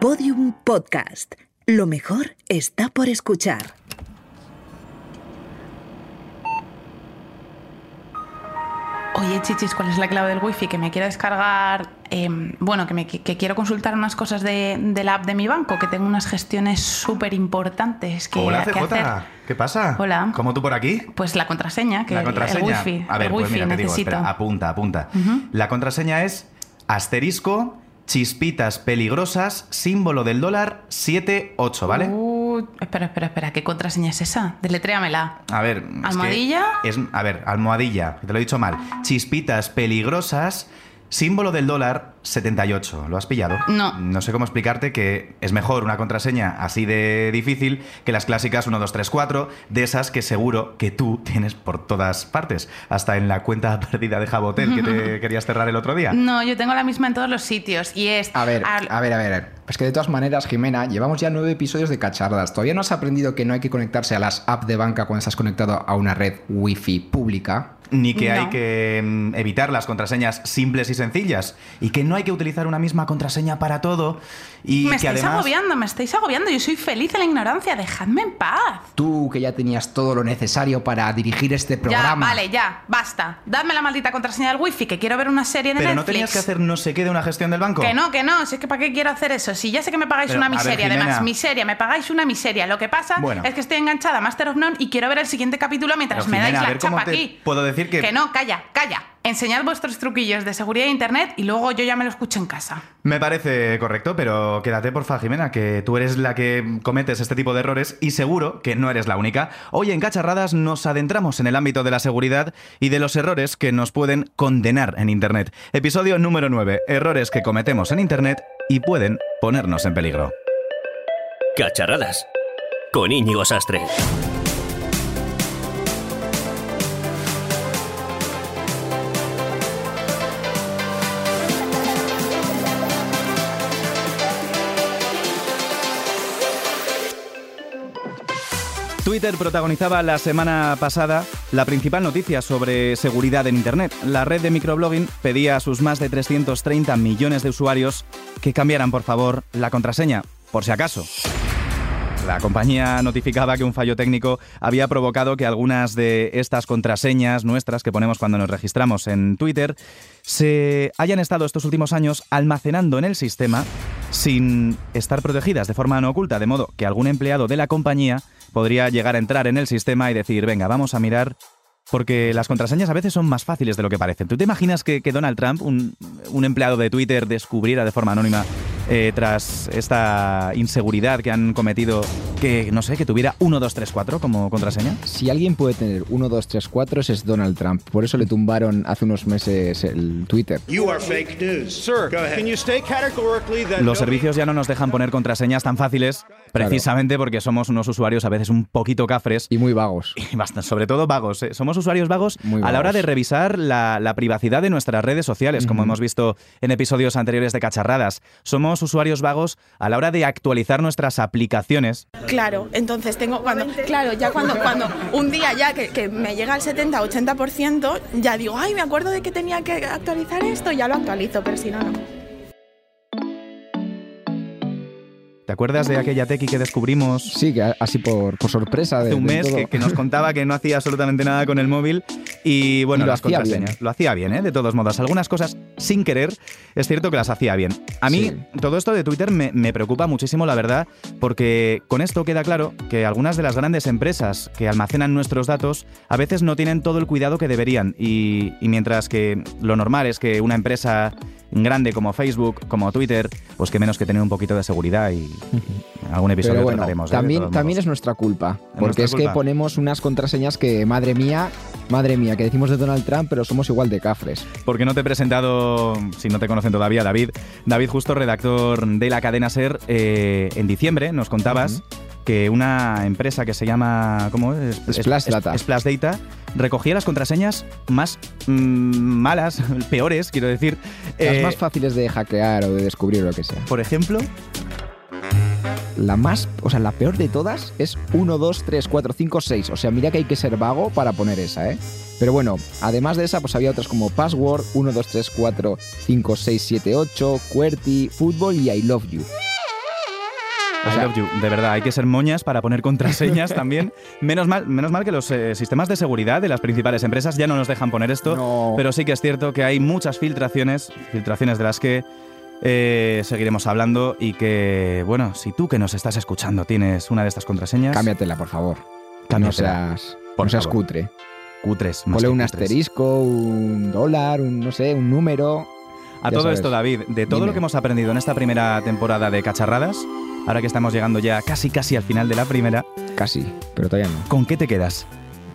Podium Podcast. Lo mejor está por escuchar. Oye, chichis, ¿cuál es la clave del wifi? Que me quiero descargar, em, bueno, que, me, que quiero consultar unas cosas de, de la app de mi banco, que tengo unas gestiones súper importantes que, Hola, que CJ. hacer. ¿Qué pasa? Hola. ¿Cómo tú por aquí? Pues la contraseña, que la el- contraseña. el wifi, a ver, el pues mira, te digo, espera, apunta, apunta. La contraseña es asterisco, chispitas peligrosas, símbolo del dólar 78, ¿vale? Uh, espera, espera, espera, ¿qué contraseña es esa? Deletréamela. A ver. es que ¿Almohadilla? Es, a ver, almohadilla, te lo he dicho mal. Chispitas peligrosas, símbolo del dólar 78. ¿Lo has pillado? No. No sé cómo explicarte que es mejor una contraseña así de difícil que las clásicas 1, 2, 3, 4, de esas que seguro que tú tienes por todas partes. Hasta en la cuenta perdida de Jabotel que te querías cerrar el otro día. No, yo tengo la misma en todos los sitios y es... A ver, a ver, a ver. a ver. Es que de todas maneras, Jimena, llevamos ya nueve episodios de cachardas. ¿Todavía no has aprendido que no hay que conectarse a las apps de banca cuando estás conectado a una red wifi pública? Ni que hay que mm, evitar las contraseñas simples y sencillas. Y que no hay que utilizar una misma contraseña para todo. Y me que estáis además... agobiando, me estáis agobiando. Yo soy feliz en la ignorancia, dejadme en paz. Tú que ya tenías todo lo necesario para dirigir este programa. Ya, vale, ya, basta. Dadme la maldita contraseña del wifi, que quiero ver una serie de Pero no tenías que hacer no sé qué de una gestión del banco. Que no, que no, si es que ¿para qué quiero hacer eso? Si ya sé que me pagáis Pero, una ver, miseria, además, miseria, me pagáis una miseria. Lo que pasa Bueno. es que estoy enganchada a Master of None y quiero ver el siguiente capítulo mientras Pero, me Jimena, dais la chapa aquí. puedo decir que- Que no, calla, calla. Enseñad vuestros truquillos de seguridad de internet y luego yo ya me lo escucho en casa. Me parece correcto, pero quédate porfa, Jimena, que tú eres la que cometes este tipo de errores y seguro que no eres la única. Hoy en Cacharradas nos adentramos en el ámbito de la seguridad y de los errores que nos pueden condenar en Internet. Episodio número 9. Errores que cometemos en Internet y pueden ponernos en peligro. Cacharradas. Con Íñigo Sastre. Twitter protagonizaba la semana pasada la principal noticia sobre seguridad en Internet. La red de microblogging pedía a sus más de 330 millones de usuarios que cambiaran, por favor, la contraseña, por si acaso. La compañía notificaba que un fallo técnico había provocado que algunas de estas contraseñas nuestras que ponemos cuando nos registramos en Twitter se hayan estado estos últimos años almacenando en el sistema sin estar protegidas de forma no oculta, de modo que algún empleado de la compañía podría llegar a entrar en el sistema y decir, venga, vamos a mirar porque las contraseñas a veces son más fáciles de lo que parecen. ¿Tú te imaginas que, que Donald Trump, un, un empleado de Twitter, descubriera de forma anónima eh, tras esta inseguridad que han cometido que, no sé, que tuviera 1, 2, 3, 4 como contraseña? Si alguien puede tener 1, 2, 3, 4, ese es Donald Trump. Por eso le tumbaron hace unos meses el Twitter. You are fake news. Sir, Go ahead. can you state categorically that Los servicios ya no nos dejan poner contraseñas tan fáciles precisamente porque somos unos usuarios a veces un poquito cafres Y muy vagos. y bastante, sobre todo vagos. ¿eh? Somos usuarios vagos Muy a la hora de revisar la, la privacidad de nuestras redes sociales, como hemos visto en episodios anteriores de Cacharradas. Somos usuarios vagos a la hora de actualizar nuestras aplicaciones. Claro, entonces tengo cuando, claro, ya cuando, cuando un día ya que, que me llega al 70-80%, ya digo, ay, me acuerdo de que tenía que actualizar esto, ya lo actualizo, pero si no, no. ¿Te acuerdas de aquella tequi que descubrimos Sí, que así por, por sorpresa. De, hace un de mes todo. que, que nos contaba que no hacía absolutamente nada con el móvil y bueno, Y lo las hacía contraseñas. bien. Lo hacía bien, ¿eh? de todos modos. Algunas cosas sin querer, es cierto que las hacía bien. A mí, Sí. todo esto de Twitter me, me preocupa muchísimo, la verdad, porque con esto queda claro que algunas de las grandes empresas que almacenan nuestros datos a veces no tienen todo el cuidado que deberían. Y, y mientras que lo normal es que una empresa grande como Facebook, como Twitter, pues que menos que tener un poquito de seguridad y algún episodio Pero bueno, trataremos. ¿eh? también, es nuestra culpa. Porque nuestra es que ponemos unas contraseñas que, madre mía, madre mía, que decimos de Donald Trump, pero somos igual de cafres. Porque no te he presentado, si no te conocen todavía, David. David, justo redactor de la cadena Ser, eh, en diciembre nos contabas que una empresa que se llama. ¿Cómo es? Splash Data. Splash Data recogía las contraseñas más mm, malas, peores, quiero decir. Las Eh, más fáciles de hackear o de descubrir o lo que sea. por ejemplo, La más, o sea, la peor de todas es 1, 2, 3, 4, 5, 6. O sea, mira que hay que ser vago para poner esa, ¿eh? Pero bueno, además de esa, pues había otras como Password, 1, 2, 3, 4, 5, 6, 7, 8, QWERTY, Fútbol y I Love You. O I sea, love you. De verdad, hay que ser moñas para poner contraseñas también. Menos mal, menos mal que los eh, sistemas de seguridad de las principales empresas ya no nos dejan poner esto, No. pero sí que es cierto que hay muchas filtraciones, filtraciones de las que eh, seguiremos hablando y que, bueno, si tú que nos estás escuchando tienes una de estas contraseñas, cámbiatela, por favor. No Cámbiatela, seas, por no seas favor. cutre. cutres. más Ponle un cutres. asterisco, un dólar, un no sé, un número. A Ya todo sabes. esto, David, de todo Dime. lo que hemos aprendido en esta primera temporada de Cacharradas, ahora que estamos llegando ya casi casi al final de la primera, Casi, pero todavía no. ¿con qué te quedas?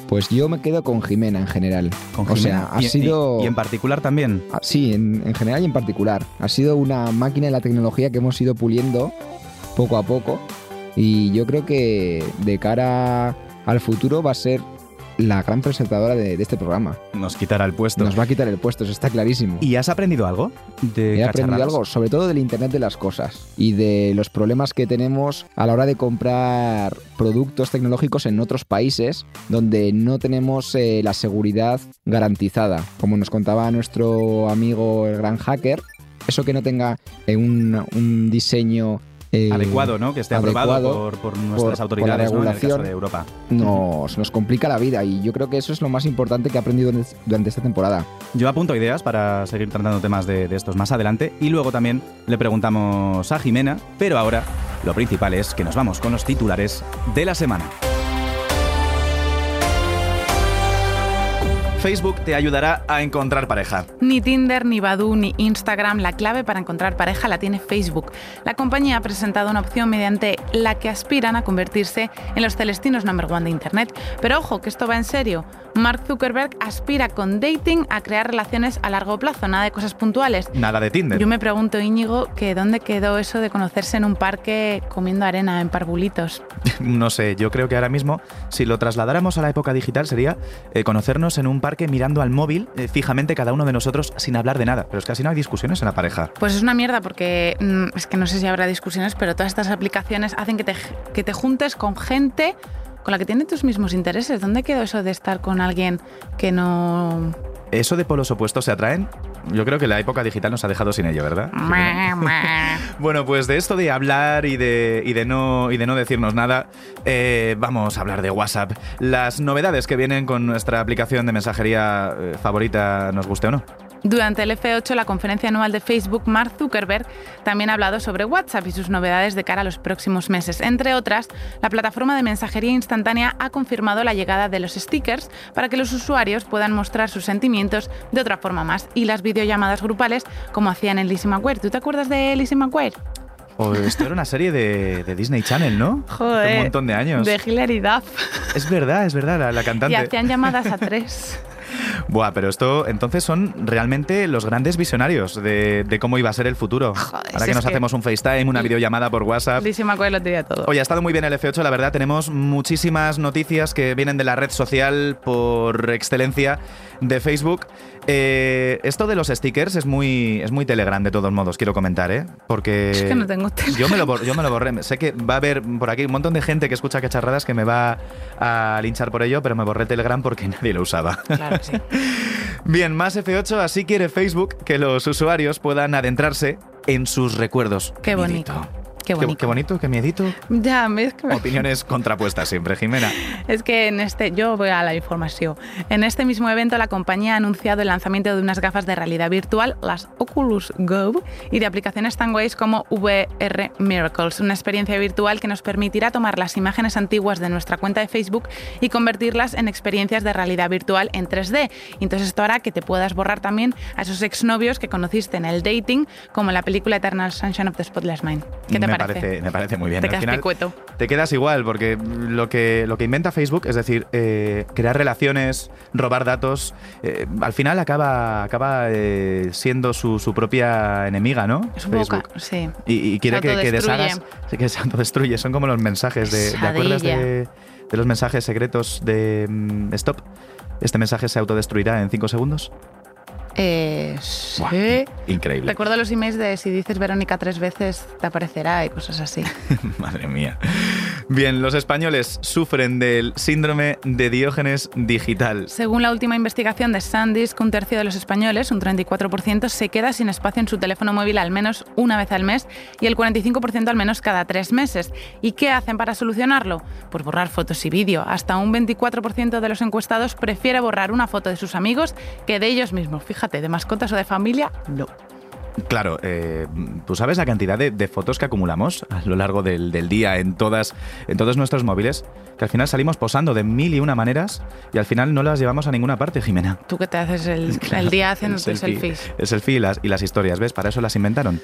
Pues yo me quedo con Jimena en general. Con o Jimena? sea, ha Y- sido... y en particular también. Ah, Sí, en, en general y en particular. Ha sido una máquina de la tecnología que hemos ido puliendo poco a poco. Y yo creo que de cara al futuro va a ser la gran presentadora de, de este programa. Nos quitará el puesto. Nos va a quitar el puesto, eso está clarísimo. ¿Y has aprendido algo de He aprendido algo, sobre todo del Internet de las Cosas y de los problemas que tenemos a la hora de comprar productos tecnológicos en otros países donde no tenemos eh, la seguridad garantizada. Como nos contaba nuestro amigo el gran hacker, eso que no tenga eh, un, un diseño eh, Adecuado, ¿no? Que esté aprobado adecuado por, nuestras por la autoridades ¿no? en el caso regulación. de Europa. nos, nos complica la vida y yo creo que eso es lo más importante que he aprendido en- durante esta temporada. Yo apunto ideas para seguir tratando temas de, de estos más adelante y luego también le preguntamos a Jimena, pero ahora lo principal es que nos vamos con los titulares de la semana. Facebook te ayudará a encontrar pareja. Ni Tinder, ni Badoo, ni Instagram, la clave para encontrar pareja la tiene Facebook. La compañía ha presentado una opción mediante la que aspiran a convertirse en los celestinos number one de Internet. Pero ojo, que esto va en serio. Mark Zuckerberg aspira con dating a crear relaciones a largo plazo, nada de cosas puntuales. Nada de Tinder. Yo me pregunto, Íñigo, que dónde quedó eso de conocerse en un parque comiendo arena en parvulitos. No sé, yo creo que ahora mismo, si lo trasladáramos a la época digital, sería eh, conocernos en un parque mirando al móvil eh, fijamente cada uno de nosotros sin hablar de nada. Pero es que así no hay discusiones en la pareja. Pues es una mierda porque mm, es que no sé si habrá discusiones, pero todas estas aplicaciones hacen que te, que te juntes con gente con la que tiene tus mismos intereses. ¿Dónde quedó eso de estar con alguien que no... ¿Eso de polos opuestos se atraen? Yo creo que la época digital nos ha dejado sin ello, ¿verdad? Bueno, pues de esto de hablar y de, y de, no, y de no decirnos nada, eh, vamos a hablar de WhatsApp. Las novedades que vienen con nuestra aplicación de mensajería eh, favorita, nos guste o no. Durante el F8, la conferencia anual de Facebook, Mark Zuckerberg también ha hablado sobre WhatsApp y sus novedades de cara a los próximos meses. Entre otras, la plataforma de mensajería instantánea ha confirmado la llegada de los stickers para que los usuarios puedan mostrar sus sentimientos de otra forma más y las videollamadas grupales como hacían en Lizzie McGuire. ¿Tú te acuerdas de Lizzie McGuire? O esto era una serie de, de Disney Channel, ¿no? Hace un montón de años. De Hilary Duff. Es verdad, es verdad, la, la Y cantante. hacían llamadas a tres. Buah, pero esto entonces son realmente los grandes visionarios de, de cómo iba a ser el futuro. Joder, Ahora si que nos que- hacemos un FaceTime, una videollamada por WhatsApp. Lo tenía todo. Oye, ha estado muy bien el F8, la verdad. Tenemos muchísimas noticias que vienen de la red social por excelencia de Facebook. Eh, esto de los stickers es muy, es muy Telegram, de todos modos, quiero comentar, ¿eh? Porque. Es que no tengo Telegram. Yo me, lo, yo me lo borré. Sé que va a haber por aquí un montón de gente que escucha cacharradas que me va a linchar por ello, pero me borré Telegram porque nadie lo usaba. Claro sí. Bien, más F8, así quiere Facebook que los usuarios puedan adentrarse en sus recuerdos. Qué bonito. Qué bonito. Qué, bonito, qué miedito. Ya, es que Opiniones contrapuestas siempre, Jimena. Es que en este, yo voy a la información. En este mismo evento, la compañía ha anunciado el lanzamiento de unas gafas de realidad virtual, las Oculus Go, y de aplicaciones tan guays como VR Miracles, una experiencia virtual que nos permitirá tomar las imágenes antiguas de nuestra cuenta de Facebook y convertirlas en experiencias de realidad virtual en 3D. Y entonces esto hará que te puedas borrar también a esos exnovios que conociste en el dating, como en la película Eternal Sunshine of the Spotless Mind. ¿Qué te me parece? Parece, me parece muy bien. Te Al quedas final. Te quedas igual, porque lo que, lo que inventa Facebook, es decir, eh, crear relaciones, robar datos, eh, al final acaba, acaba eh, siendo su, su propia enemiga, ¿no? Es un poco Facebook. sí. Y, y quiere que, que deshagas. Sí, que se autodestruye. Son como los mensajes de. ¿Te acuerdas de, de los mensajes secretos de mm, Stop? Este mensaje se autodestruirá en 5 segundos. Eh, Buah, sí. Increíble. Recuerdo los emails de si dices Verónica tres veces te aparecerá y cosas así. Madre mía. Bien, los españoles sufren del síndrome de Diógenes digital. Según la última investigación de Sandisk, un tercio de los españoles, un 34%, se queda sin espacio en su teléfono móvil al menos una vez al mes y el 45% al menos cada tres meses. ¿Y qué hacen para solucionarlo? Pues borrar fotos y vídeo. Hasta un 24% de los encuestados prefiere borrar una foto de sus amigos que de ellos mismos. Fíjate, de mascotas o de familia, no. Claro, eh, tú sabes la cantidad de, fotos que acumulamos a lo largo del, día en, todas, en todos nuestros móviles, que al final salimos posando de mil y una maneras y al final no las llevamos a ninguna parte, Jimena. Tú que te haces el, día haciendo tus selfies. El selfie y las, y las historias, ¿ves? Para eso las inventaron.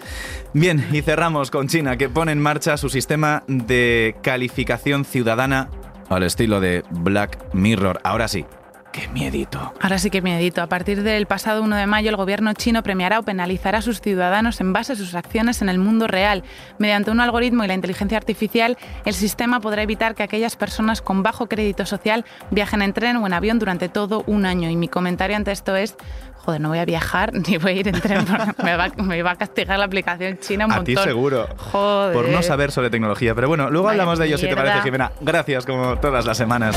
Bien, y cerramos con China, que pone en marcha su sistema de calificación ciudadana al estilo de Black Mirror. Ahora sí, Qué miedito. Ahora sí que miedito. A partir del pasado 1 de mayo, el gobierno chino premiará o penalizará a sus ciudadanos en base a sus acciones en el mundo real. Mediante un algoritmo y la inteligencia artificial, el sistema podrá evitar que aquellas personas con bajo crédito social viajen en tren o en avión durante todo un año. Y mi comentario ante esto es, joder, no voy a viajar ni voy a ir en tren, me va, me va a castigar la aplicación china un montón. A ti seguro. Joder. Por no saber sobre tecnología. Pero bueno, luego hablamos de ello si te parece, Jimena. Gracias, como todas las semanas.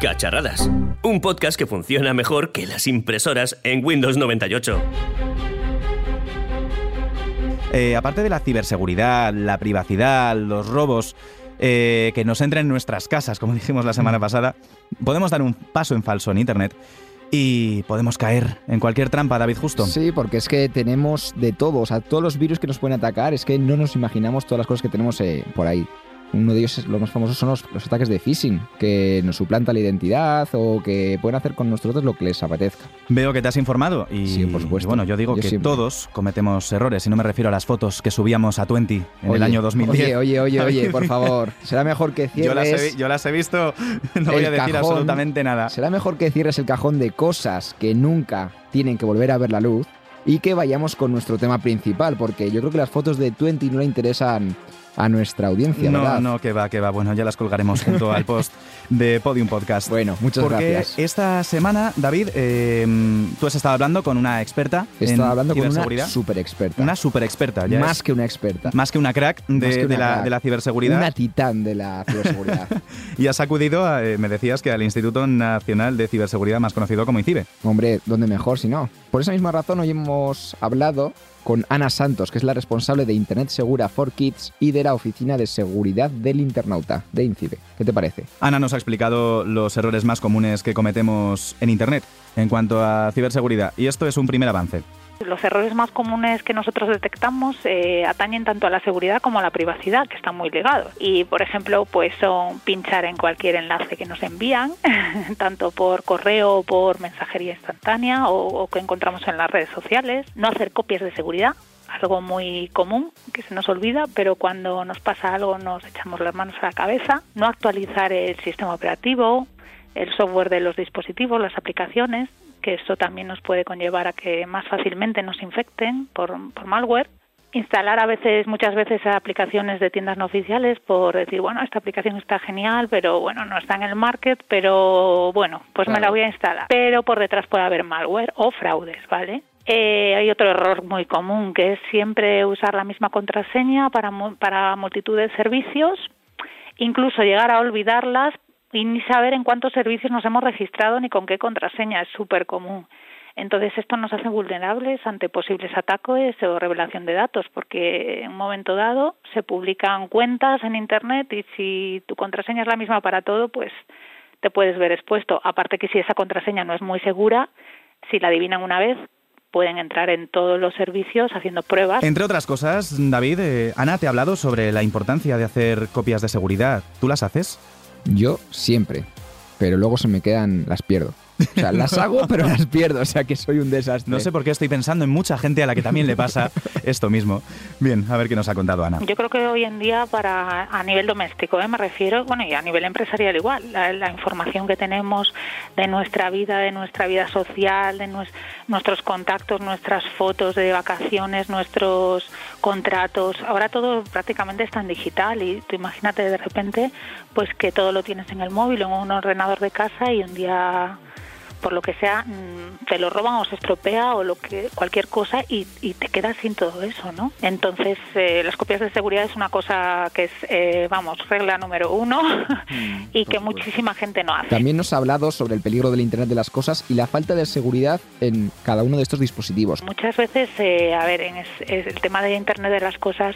Cacharradas, un podcast que funciona mejor que las impresoras en Windows 98. Eh, aparte de la ciberseguridad, la privacidad, los robos, eh, que nos entren en nuestras casas, como dijimos la semana pasada, podemos dar un paso en falso en Internet y podemos caer en cualquier trampa, David Justo. Sí, porque es que tenemos de todo, o sea, todos los virus que nos pueden atacar, es que no nos imaginamos todas las cosas que tenemos eh, por ahí. Uno de ellos, los más famosos, son los, ataques de phishing, que nos suplanta la identidad o que pueden hacer con nosotros lo que les apetezca. Veo que te has informado y, sí, por supuesto. bueno, yo digo que todos cometemos errores y no me refiero a las fotos que subíamos a Twenty en el año 2010. Oye, oye, oye, oye, por favor. Será mejor que cierres... Yo las he, visto, no voy a decir absolutamente nada. Será mejor que cierres el cajón de cosas que nunca tienen que volver a ver la luz y que vayamos con nuestro tema principal, porque yo creo que las fotos de Twenty no le interesan a nuestra audiencia, no, ¿verdad? No, que va, que va. Bueno, ya las colgaremos junto al post de Podium Podcast. Bueno, muchas Porque gracias. esta semana, David, eh, tú has estado hablando con una experta en hablando con una super experta. Una super experta, ya Más que una experta. Más que una crack de, la, de la, ciberseguridad. Una titán de la ciberseguridad. y has acudido, a, eh, me decías, que al Instituto Nacional de Ciberseguridad, más conocido como ICIBE. Hombre, ¿dónde mejor si no? Por esa misma razón hoy hemos hablado con Ana Santos, que es la responsable de Internet Segura for Kids y de la Oficina de Seguridad del Internauta, de INCIBE. ¿Qué te parece? Ana nos ha explicado los errores más comunes que cometemos en Internet en cuanto a ciberseguridad, y esto es un primer avance. Los errores más comunes que nosotros detectamos eh, atañen tanto a la seguridad como a la privacidad, que están muy ligados. Y, por ejemplo, pues son pinchar en cualquier enlace que nos envían, tanto por correo o por mensajería instantánea o, o que encontramos en las redes sociales, no hacer copias de seguridad, algo muy común que se nos olvida, pero cuando nos pasa algo nos echamos las manos a la cabeza, no actualizar el sistema operativo, el software de los dispositivos, las aplicaciones, que esto también nos puede conllevar a que más fácilmente nos infecten por, malware. Instalar a veces, muchas veces, aplicaciones de tiendas no oficiales por decir, bueno, esta aplicación está genial, pero bueno, no está en el market, pero bueno, pues me la voy a instalar. Pero por detrás puede haber malware o fraudes, ¿vale? Eh, hay otro error muy común que es siempre usar la misma contraseña para, para multitud de servicios, incluso llegar a olvidarlas y ni saber en cuántos servicios nos hemos registrado ni con qué contraseña, es súper común. Entonces esto nos hace vulnerables ante posibles ataques o revelación de datos, porque en un momento dado se publican cuentas en Internet y si tu contraseña es la misma para todo, pues te puedes ver expuesto. Aparte que si esa contraseña no es muy segura, si la adivinan una vez, pueden entrar en todos los servicios haciendo pruebas. Entre otras cosas, David, eh, Ana te ha hablado sobre la importancia de hacer copias de seguridad. ¿Tú las haces? Yo siempre, pero luego se me quedan, las pierdo. O sea, las hago, pero las pierdo, o sea que soy un desastre. No sé por qué estoy pensando en mucha gente a la que también le pasa esto mismo. Bien, a ver qué nos ha contado Ana. Yo creo que hoy en día, para a nivel doméstico, ¿eh? me refiero, bueno, y a nivel empresarial igual, la, información que tenemos de nuestra vida, de nuestra vida social, de nuestros contactos, nuestras fotos de vacaciones, nuestros contratos, ahora todo prácticamente está en digital y tú imagínate de repente pues que todo lo tienes en el móvil, en un ordenador de casa y un día por lo que sea mm, te lo roban o se estropea o lo que cualquier cosa y, te quedas sin todo eso, ¿no? Entonces eh, las copias de seguridad es una cosa que es, eh, vamos, regla número uno mm, y que muchísima gente no hace. También nos ha hablado sobre el peligro del Internet de las cosas y la falta de seguridad en cada uno de estos dispositivos. Muchas veces, eh, a ver, en el tema de Internet de las cosas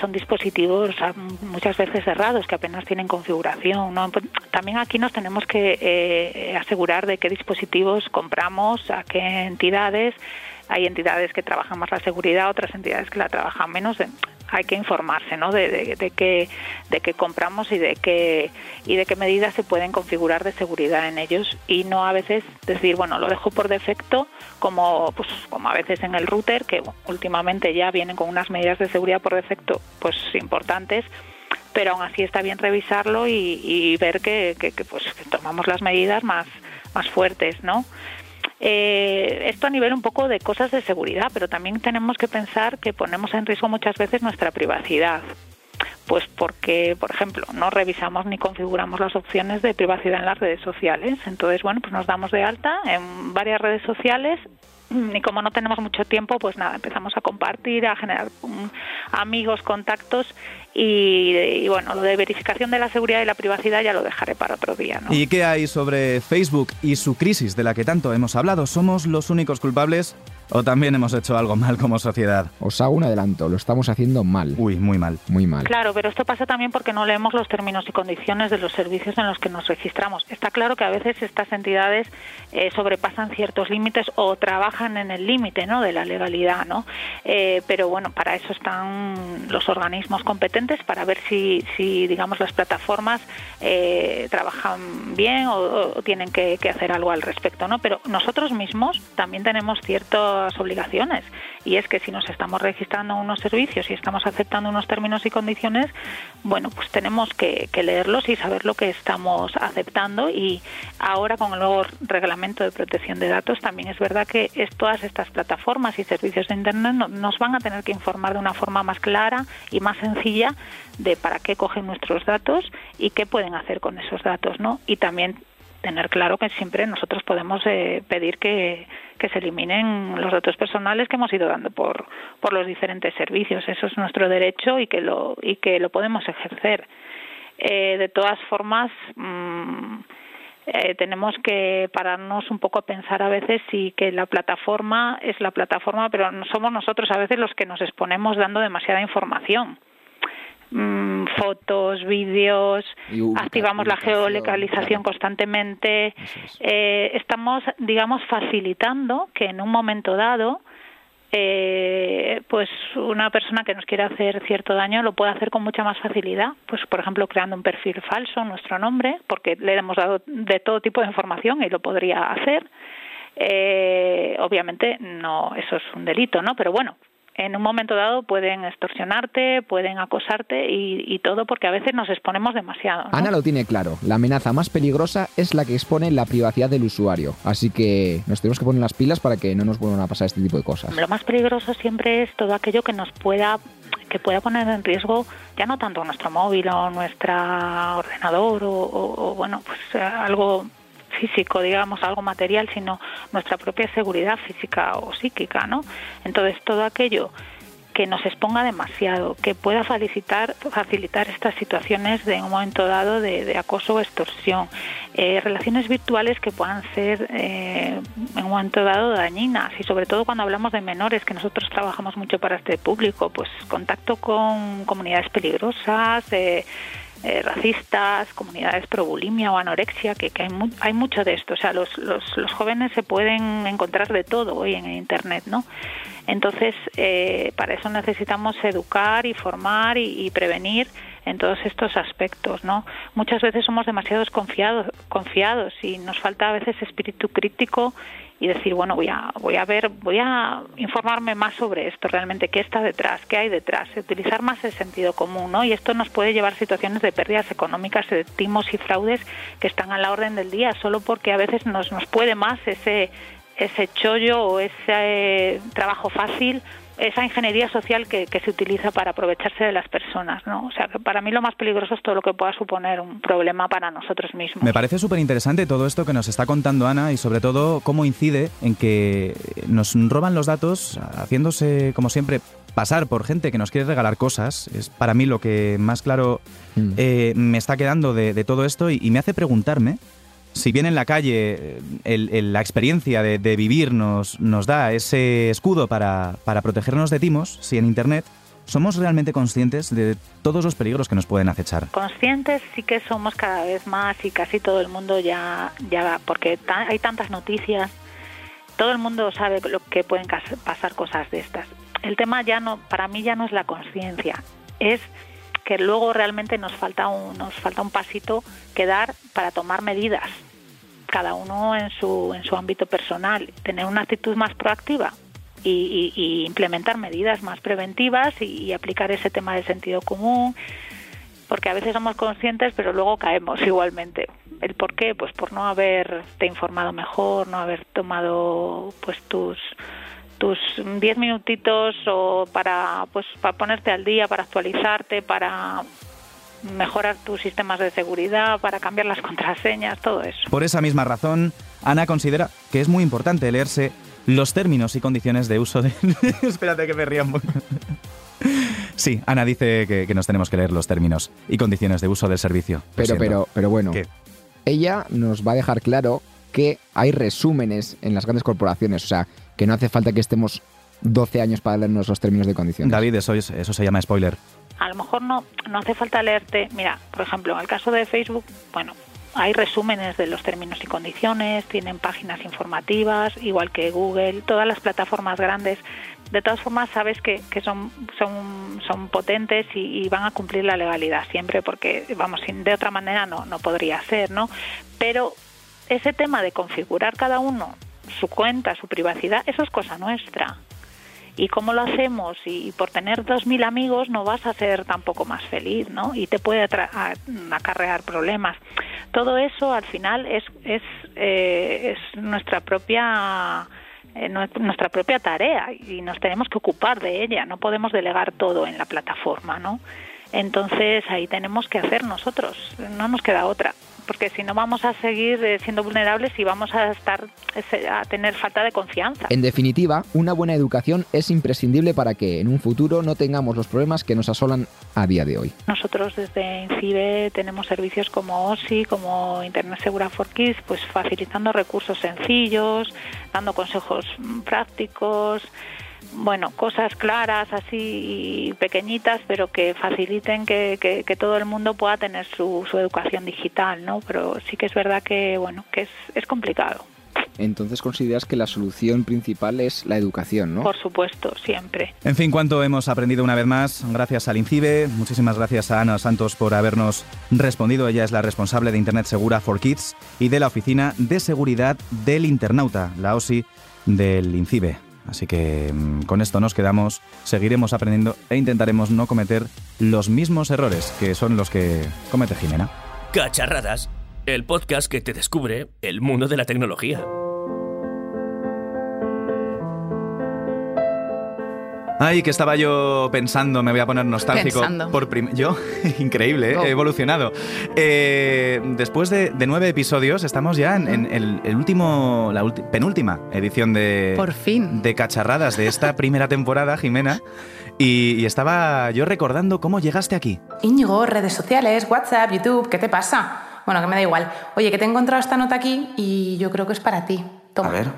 son dispositivos muchas veces cerrados que apenas tienen configuración, ¿no? También aquí nos tenemos que asegurar de qué dispositivos compramos, a qué entidades. Hay entidades que trabajan más la seguridad, otras entidades que la trabajan menos. Hay que informarse, ¿no? De, de, qué de qué compramos y de qué y de qué medidas se pueden configurar de seguridad en ellos y no a veces decir bueno lo dejo por defecto como pues como a veces en el router que últimamente ya vienen con unas medidas de seguridad por defecto pues importantes pero aún así está bien revisarlo y, ver que, pues tomamos las medidas más más fuertes, ¿no? Eh, esto a nivel un poco de cosas de seguridad, pero también tenemos que pensar que ponemos en riesgo muchas veces nuestra privacidad. Pues porque, por ejemplo, no revisamos ni configuramos las opciones de privacidad en las redes sociales. Entonces, bueno, pues nos damos de alta en varias redes sociales y como no tenemos mucho tiempo, pues nada, empezamos a compartir, a generar mm, amigos, contactos y, bueno, lo de verificación de la seguridad y la privacidad ya lo dejaré para otro día. ¿no? ¿Y qué hay sobre Facebook y su crisis de la que tanto hemos hablado? ¿Somos los únicos culpables? ¿O también hemos hecho algo mal como sociedad? Os hago un adelanto, lo estamos haciendo mal. Uy, muy mal. Muy mal. Claro, pero esto pasa también porque no leemos los términos y condiciones de los servicios en los que nos registramos. Está claro que a veces estas entidades eh, sobrepasan ciertos límites o trabajan en el límite ¿no? de la legalidad, ¿no? Eh, pero bueno, para eso están los organismos competentes, para ver si, si digamos, las plataformas eh, trabajan bien o, tienen que, que, hacer algo al respecto, ¿no? Pero nosotros mismos también tenemos cierto obligaciones y es que si nos estamos registrando unos servicios y estamos aceptando unos términos y condiciones, bueno, pues tenemos que, leerlos y saber lo que estamos aceptando y ahora con el nuevo reglamento de protección de datos también es verdad que es, todas estas plataformas y servicios de Internet nos van a tener que informar de una forma más clara y más sencilla de para qué cogen nuestros datos y qué pueden hacer con esos datos, ¿no? Y también tener claro que siempre nosotros podemos eh, pedir que, se eliminen los datos personales que hemos ido dando por, por los diferentes servicios. Eso es nuestro derecho y que lo, y que lo podemos ejercer. Eh, de todas formas, mm, eh, tenemos que pararnos un poco a pensar a veces si que la plataforma es la plataforma, pero somos nosotros a veces los que nos exponemos dando demasiada información Mm, fotos, vídeos, activamos la geolocalización constantemente. Eh, estamos, digamos, facilitando que en un momento dado eh, pues una persona que nos quiere hacer cierto daño lo puede hacer con mucha más facilidad, pues por ejemplo creando un perfil falso, nuestro nombre, porque le hemos dado de todo tipo de información y lo podría hacer. Eh, obviamente no, eso es un delito, ¿no? Pero bueno, en un momento dado pueden extorsionarte, pueden acosarte y, todo porque a veces nos exponemos demasiado. Ana lo tiene claro, la amenaza más peligrosa es la que expone la privacidad del usuario, así que nos tenemos que poner las pilas para que no nos vuelvan a pasar este tipo de cosas. Lo más peligroso siempre es todo aquello que nos pueda que pueda poner en riesgo ya no tanto nuestro móvil o nuestro ordenador o, o bueno pues eh, algo físico, digamos, algo material, sino nuestra propia seguridad física o psíquica, ¿no? Entonces, todo aquello que nos exponga demasiado, que pueda facilitar, facilitar estas situaciones de un momento dado de, acoso o extorsión, eh, relaciones virtuales que puedan ser eh, en un momento dado dañinas y sobre todo cuando hablamos de menores, que nosotros trabajamos mucho para este público, pues contacto con comunidades peligrosas, eh, eh, racistas, comunidades pro bulimia o anorexia, que, hay, hay mucho de esto. O sea, los, los, jóvenes se pueden encontrar de todo hoy en Internet, ¿no? Entonces, eh, para eso necesitamos educar y formar y, prevenir en todos estos aspectos, ¿no? Muchas veces somos demasiado confiados, confiados y nos falta a veces espíritu crítico y decir, bueno, voy a, voy a ver, voy a informarme más sobre esto realmente, qué está detrás, qué hay detrás, utilizar más el sentido común, ¿no? Y esto nos puede llevar a situaciones de pérdidas económicas, de timos y fraudes que están a la orden del día, solo porque a veces nos, nos puede más ese, ese chollo o ese eh, trabajo fácil esa ingeniería social que, que, se utiliza para aprovecharse de las personas, ¿no? O sea, que para mí lo más peligroso es todo lo que pueda suponer un problema para nosotros mismos. Me parece súper interesante todo esto que nos está contando Ana y sobre todo cómo incide en que nos roban los datos haciéndose, como siempre, pasar por gente que nos quiere regalar cosas. Es para mí lo que más claro mm. eh, me está quedando de, de todo esto y, y me hace preguntarme si bien en la calle la experiencia de, vivir nos, da ese escudo para, protegernos de timos, si en Internet somos realmente conscientes de todos los peligros que nos pueden acechar. Conscientes sí que somos cada vez más y casi todo el mundo ya, ya porque hay tantas noticias, todo el mundo sabe que pueden pasar cosas de estas. El tema ya no, para mí ya no es la conciencia, es que luego realmente nos falta un, nos falta un pasito que dar para tomar medidas, cada uno en su, en su ámbito personal, tener una actitud más proactiva y, implementar medidas más preventivas y, aplicar ese tema de sentido común, porque a veces somos conscientes pero luego caemos igualmente. ¿El por qué? Pues por no haberte informado mejor, no haber tomado pues tus tus 10 minutitos o para pues para ponerte al día, para actualizarte, para mejorar tus sistemas de seguridad, para cambiar las contraseñas, todo eso. Por esa misma razón, Ana considera que es muy importante leerse los términos y condiciones de uso de... Espérate que me ría un Sí, Ana dice que, nos tenemos que leer los términos y condiciones de uso del servicio. Pero, pero, pero bueno, ella nos va a dejar claro que hay resúmenes en las grandes corporaciones, o sea, que no hace falta que estemos 12 años para leernos los términos de condiciones. David, eso, eso se llama spoiler. A lo mejor no, no hace falta leerte, mira, por ejemplo, en el caso de Facebook, bueno, hay resúmenes de los términos y condiciones, tienen páginas informativas, igual que Google, todas las plataformas grandes. De todas formas, sabes que, que son, son, son potentes y, y, van a cumplir la legalidad siempre, porque, vamos, de otra manera no, no podría ser, ¿no? Pero ese tema de configurar cada uno su cuenta, su privacidad, eso es cosa nuestra. ¿Y cómo lo hacemos? Y, por tener dos mil amigos no vas a ser tampoco más feliz, ¿no? Y te puede acarrear problemas. Todo eso al final es, es, eh, es nuestra propia eh, nuestra propia tarea y nos tenemos que ocupar de ella. No podemos delegar todo en la plataforma, ¿no? Entonces ahí tenemos que hacer nosotros. No nos queda otra porque si no vamos a seguir eh, siendo vulnerables y vamos a estar a tener falta de confianza. En definitiva, una buena educación es imprescindible para que en un futuro no tengamos los problemas que nos asolan a día de hoy. Nosotros desde INCIBE tenemos servicios como OSI, como Internet Segura for Kids, pues facilitando recursos sencillos, dando consejos prácticos bueno, cosas claras así pequeñitas, pero que faciliten que, que, todo el mundo pueda tener su, su, educación digital, ¿no? Pero sí que es verdad que, bueno, que es, es complicado. Entonces consideras que la solución principal es la educación, ¿no? Por supuesto, siempre. En fin, cuánto hemos aprendido una vez más, gracias al INCIBE, muchísimas gracias a Ana Santos por habernos respondido. Ella es la responsable de Internet Segura for Kids y de la Oficina de Seguridad del Internauta, la OSI del INCIBE. Así que mm, con esto nos quedamos, seguiremos aprendiendo e intentaremos no cometer los mismos errores que son los que comete Jimena. Cacharradas, el podcast que te descubre el mundo de la tecnología. Ay, que estaba yo pensando, me voy a poner nostálgico. Pensando. Por yo, increíble, ¿eh? he evolucionado. Eh, después de, nueve episodios, estamos ya en, el, último, la penúltima edición de, Por fin. de Cacharradas de esta primera temporada, Jimena. Y, estaba yo recordando cómo llegaste aquí. Íñigo, redes sociales, WhatsApp, YouTube, ¿qué te pasa? Bueno, que me da igual. Oye, que te he encontrado esta nota aquí y yo creo que es para ti. Toma. A ver.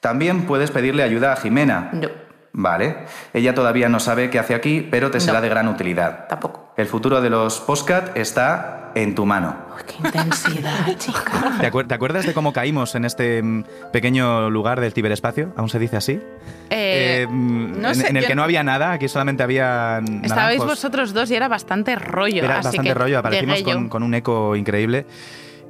También puedes pedirle ayuda a Jimena. No. Vale. Ella todavía no sabe qué hace aquí, pero te será de gran utilidad. Tampoco. El futuro de los postcat está en tu mano. ¡Qué intensidad, chica! ¿Te, acuerdas de cómo caímos en este mm, pequeño lugar del ciberespacio? ¿Aún se dice así? Eh, eh, mm, en, el que no había nada, aquí solamente había. Estabais vosotros dos y era bastante rollo. Era bastante rollo, aparecimos con, con un eco increíble.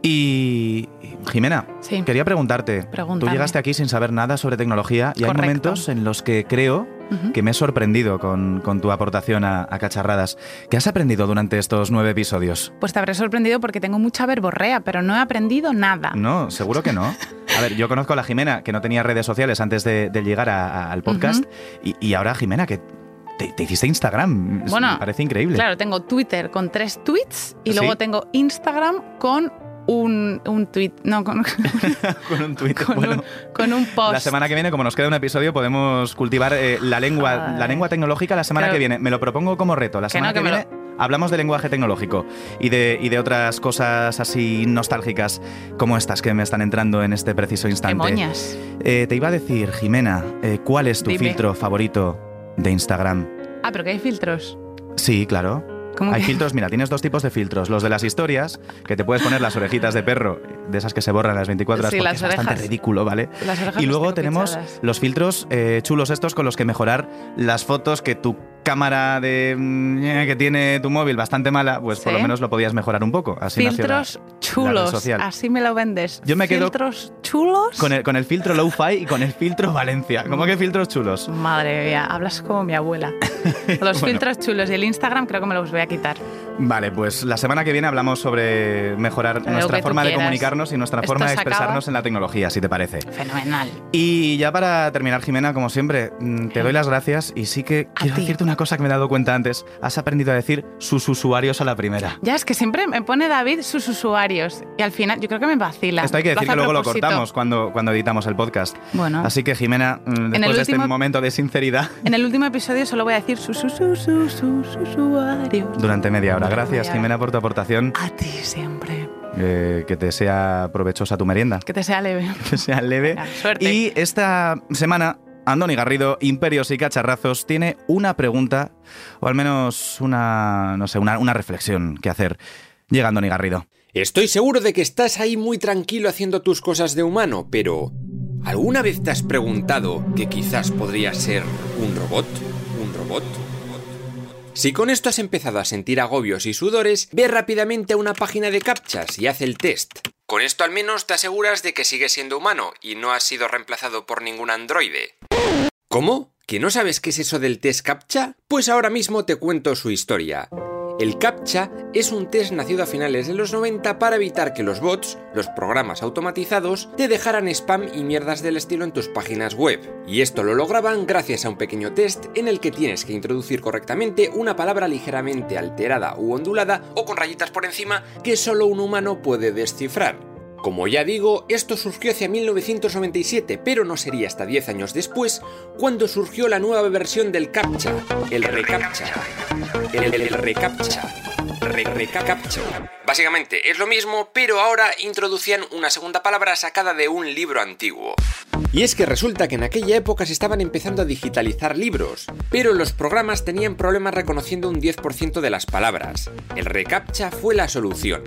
Y Jimena, quería preguntarte, tú llegaste aquí sin saber nada sobre tecnología y hay momentos en los que creo que me he sorprendido con, tu aportación a, Cacharradas. ¿Qué has aprendido durante estos nueve episodios? Pues te habré sorprendido porque tengo mucha verborrea, pero no he aprendido nada. No, seguro que no. A ver, yo conozco a la Jimena, que no tenía redes sociales antes de, de llegar a- a- al podcast, y, y ahora Jimena, que te, te hiciste Instagram. Bueno, me parece increíble. Claro, tengo Twitter con tres tweets y ¿Sí? luego tengo Instagram con un, un tweet. No, con, Con un tuit. con bueno. un, con un post. La semana que viene, como nos queda un episodio, podemos cultivar eh, la lengua, Ay. la lengua tecnológica la semana que viene. Me lo propongo como reto. La Que semana no, que, viene hablamos de lenguaje tecnológico y de, y de otras cosas así nostálgicas como estas que me están entrando en este preciso Qué instante. moñas. Eh, te iba a decir, Jimena, eh, ¿cuál es tu Dime. filtro favorito de Instagram? Ah, pero que hay filtros. Sí, claro. ¿Cómo Hay que? filtros, mira, tienes dos tipos de filtros. Los de las historias, que te puedes poner las orejitas de perro, de esas que se borran las 24 horas Sí, porque las es bastante ridículo, ¿vale? Las Y luego tenemos pinchadas. los filtros eh, chulos estos con los que mejorar las fotos que tu cámara de mm, eh, que tiene tu móvil bastante mala, pues por lo menos lo podías mejorar un poco. Así Filtros la chulos. Así me lo vendes. Yo me quedo Filtros chulos. Con el, con el filtro low-fi y con el filtro Valencia. ¿Cómo que filtros chulos? Madre mía, hablas como mi abuela. Los Bueno. filtros chulos y el Instagram creo que me los voy a quitar. Vale, pues la semana que viene hablamos sobre mejorar nuestra forma de comunicarnos y nuestra Esto forma de acaba. expresarnos en la tecnología, si te parece. Fenomenal. Y ya para terminar, Jimena, como siempre, mm, te doy las gracias y sí que A quiero ti. decirte una cosa que me he dado cuenta antes. Has aprendido a decir sus usuarios a la primera. Ya es que siempre me pone David sus usuarios y al final yo creo que me vacila. Esto hay que decir que luego lo cortamos cuando, cuando editamos el podcast. Bueno. Así que, Jimena, mm, después el de este último- momento de sinceridad, En el último episodio solo voy a decir sus sus sus sus usuarios. durante media hora. Gracias, Media Jimena, por tu aportación. A ti siempre. Eh, que te sea provechosa tu merienda. Que te sea leve. que sea leve. Venga, suerte. Y esta semana, Andoni Garrido, Imperios y Cacharrazos, tiene una pregunta, o al menos una, no sé, una, reflexión que hacer. Llega Andoni Garrido. Estoy seguro de que estás ahí muy tranquilo haciendo tus cosas de humano, pero ¿alguna vez te has preguntado que quizás podría ser un robot? ¿Un robot? Si con esto has empezado a sentir agobios y sudores, ve rápidamente a una página de captchas y haz el test. Con esto al menos te aseguras de que sigues siendo humano y no has sido reemplazado por ningún androide. ¿Cómo? ¿Que no sabes qué es eso del test CAPTCHA? Pues ahora mismo te cuento su historia. El CAPTCHA es un test nacido a finales de los 90 para evitar que los bots, los programas automatizados, te dejaran spam y mierdas del estilo en tus páginas web. Y esto lo lograban gracias a un pequeño test en el que tienes que introducir correctamente una palabra ligeramente alterada u ondulada o con rayitas por encima que solo un humano puede descifrar. Como ya digo, esto surgió hacia 1997, pero no sería hasta 10 años después cuando surgió la nueva versión del CAPTCHA, el ReCAPTCHA. El, ReCAPTCHA. Re- ReCAPTCHA. Básicamente es lo mismo, pero ahora introducían una segunda palabra sacada de un libro antiguo. Y es que resulta que en aquella época se estaban empezando a digitalizar libros, pero los programas tenían problemas reconociendo un 10% de las palabras. El ReCAPTCHA fue la solución.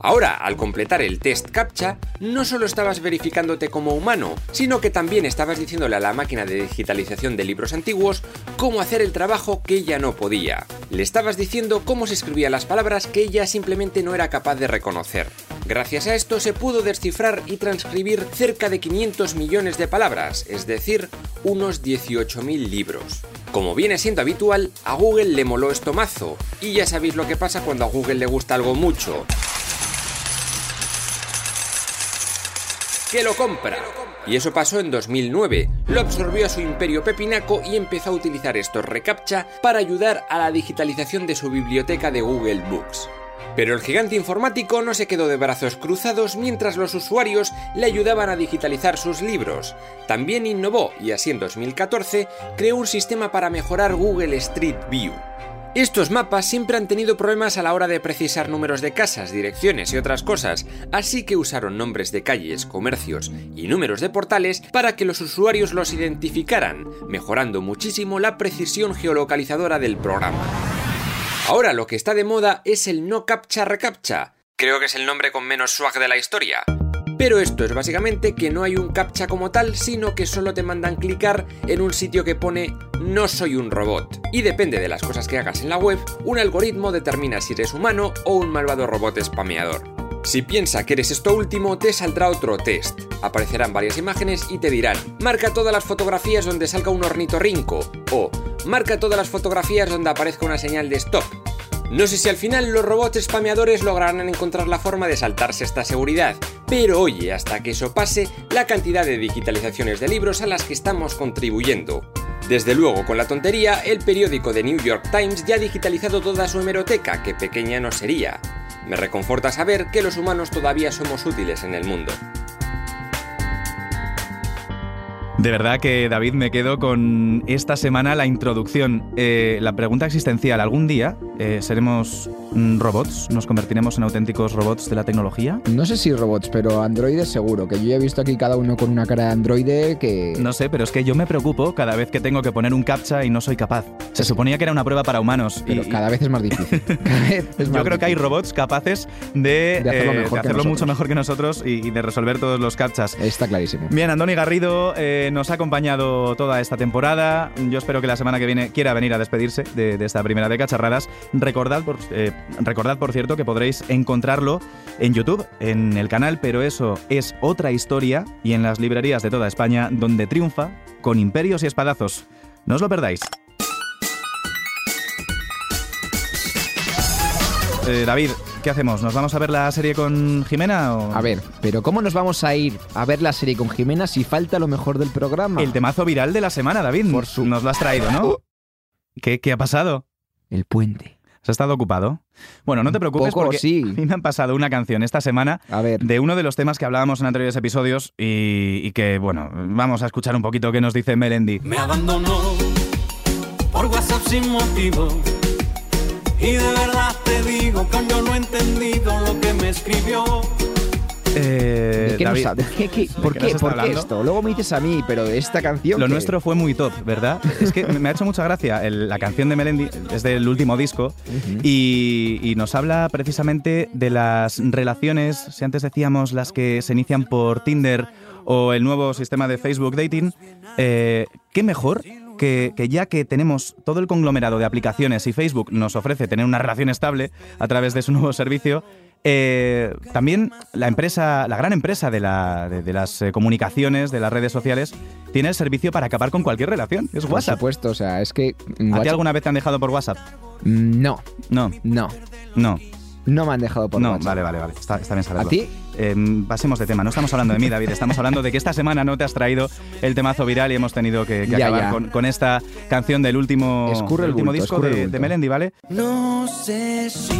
Ahora, al completar el test CAPTCHA, no solo estabas verificándote como humano, sino que también estabas diciéndole a la máquina de digitalización de libros antiguos cómo hacer el trabajo que ella no podía. Le estabas diciendo cómo se escribían las palabras que ella simplemente no era capaz de reconocer. Gracias a esto se pudo descifrar y transcribir cerca de 500 millones de palabras, es decir, unos 18.000 libros. Como viene siendo habitual, a Google le moló esto mazo, y ya sabéis lo que pasa cuando a Google le gusta algo mucho. Que lo compra. Y eso pasó en 2009. Lo absorbió a su imperio pepinaco y empezó a utilizar estos reCAPTCHA para ayudar a la digitalización de su biblioteca de Google Books. Pero el gigante informático no se quedó de brazos cruzados mientras los usuarios le ayudaban a digitalizar sus libros. También innovó y así en 2014 creó un sistema para mejorar Google Street View. Estos mapas siempre han tenido problemas a la hora de precisar números de casas, direcciones y otras cosas, así que usaron nombres de calles, comercios y números de portales para que los usuarios los identificaran, mejorando muchísimo la precisión geolocalizadora del programa. Ahora lo que está de moda es el no captcha recaptcha. Creo que es el nombre con menos swag de la historia. Pero esto es básicamente que no hay un captcha como tal, sino que solo te mandan clicar en un sitio que pone no soy un robot. Y depende de las cosas que hagas en la web, un algoritmo determina si eres humano o un malvado robot spameador. Si piensa que eres esto último, te saldrá otro test. Aparecerán varias imágenes y te dirán, marca todas las fotografías donde salga un ornitorrinco o marca todas las fotografías donde aparezca una señal de stop. No sé si al final los robots spameadores lograrán encontrar la forma de saltarse esta seguridad, pero oye, hasta que eso pase, la cantidad de digitalizaciones de libros a las que estamos contribuyendo. Desde luego, con la tontería, el periódico The New York Times ya ha digitalizado toda su hemeroteca, que pequeña no sería. Me reconforta saber que los humanos todavía somos útiles en el mundo. De verdad que David me quedo con esta semana la introducción. Eh, la pregunta existencial, ¿algún día eh, seremos robots? ¿Nos convertiremos en auténticos robots de la tecnología? No sé si robots, pero androides seguro, que yo he visto aquí cada uno con una cara de androide que... No sé, pero es que yo me preocupo cada vez que tengo que poner un captcha y no soy capaz. Se suponía que era una prueba para humanos. Pero y, cada vez es más difícil. Cada vez es más yo creo que hay robots capaces de, De hacerlo eh, de hacerlo mucho mejor que nosotros y, y de resolver todos los captchas. Está clarísimo. Bien, Andoni Garrido eh, nos ha acompañado toda esta temporada. Yo espero que la semana que viene quiera venir a despedirse de, de esta primera de cacharradas. Recordad por, eh, recordad, por cierto, que podréis encontrarlo en YouTube, en el canal, pero eso es otra historia y en las librerías de toda España, donde triunfa con imperios y espadazos. No os lo perdáis. Eh, David, ¿qué hacemos? ¿Nos vamos a ver la serie con Jimena? O... A ver, pero ¿cómo nos vamos a ir a ver la serie con Jimena si falta lo mejor del programa? El temazo viral de la semana, David. Por su- Nos lo has traído, ¿no? ¿Qué, qué ha pasado? El puente. ¿Has estado ocupado? Bueno, no te preocupes poco, porque sí. a mí me han pasado una canción esta semana A ver, de uno de los temas que hablábamos en anteriores episodios y, y que, bueno, vamos a escuchar un poquito qué nos dice Melendi. Me abandonó por WhatsApp sin motivo. Y de verdad te digo que yo no he entendido lo que me escribió. Eh, ¿de qué, nos David, ha- de qué- qué- ¿por qué ¿por qué esto? Luego me dices a mí, pero esta canción... Lo que- nuestro fue muy top, ¿verdad? Es que me ha hecho mucha gracia. el- la canción de Melendi es del último disco y, y nos habla precisamente de las relaciones, si antes decíamos las que se inician por Tinder o el nuevo sistema de Facebook Dating, eh, ¿qué mejor que, que ya que tenemos todo el conglomerado de aplicaciones y Facebook nos ofrece tener una relación estable a través de su nuevo servicio, eh, también la empresa, la gran empresa de, la- de- de las eh, comunicaciones, de las redes sociales, tiene el servicio para acabar con cualquier relación. Es Por WhatsApp. supuesto, o sea, es que... ¿A ti alguna vez te han dejado por WhatsApp? No, No, no, no, no me han dejado por no. WhatsApp. Vale, vale, vale. Está, está bien saberlo. ¿A ti? Eh, pasemos de tema. No estamos hablando de mí, David. Estamos hablando de que esta semana no te has traído el temazo viral y hemos tenido que, que Ya, acabar ya. Con, con esta canción del último, Escurre del el último bulto, disco escurre el de, de Melendi, ¿vale? No sé si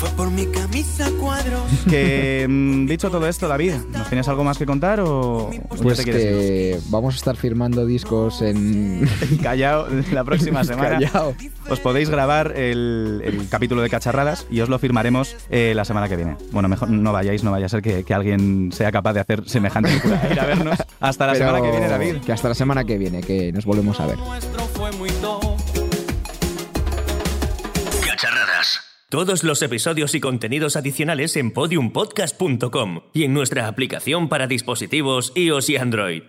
fue por mi camisa cuadros. Que mm, dicho todo esto, David, ¿nos tienes algo más que contar o ya Pues te ir? que vamos a estar firmando discos en... Callao la próxima semana. Callao. Os podéis grabar el, el capítulo de cacharradas y os lo firmaremos eh, la semana que viene. Bueno, mejor no vayáis, no vaya a ser que, que alguien sea capaz de hacer semejante locura. Ir a vernos hasta la Pero semana que viene, David. Que hasta la semana que viene, que nos volvemos a ver. Todos los episodios y contenidos adicionales en podiumpodcast.com y en nuestra aplicación para dispositivos iOS y Android.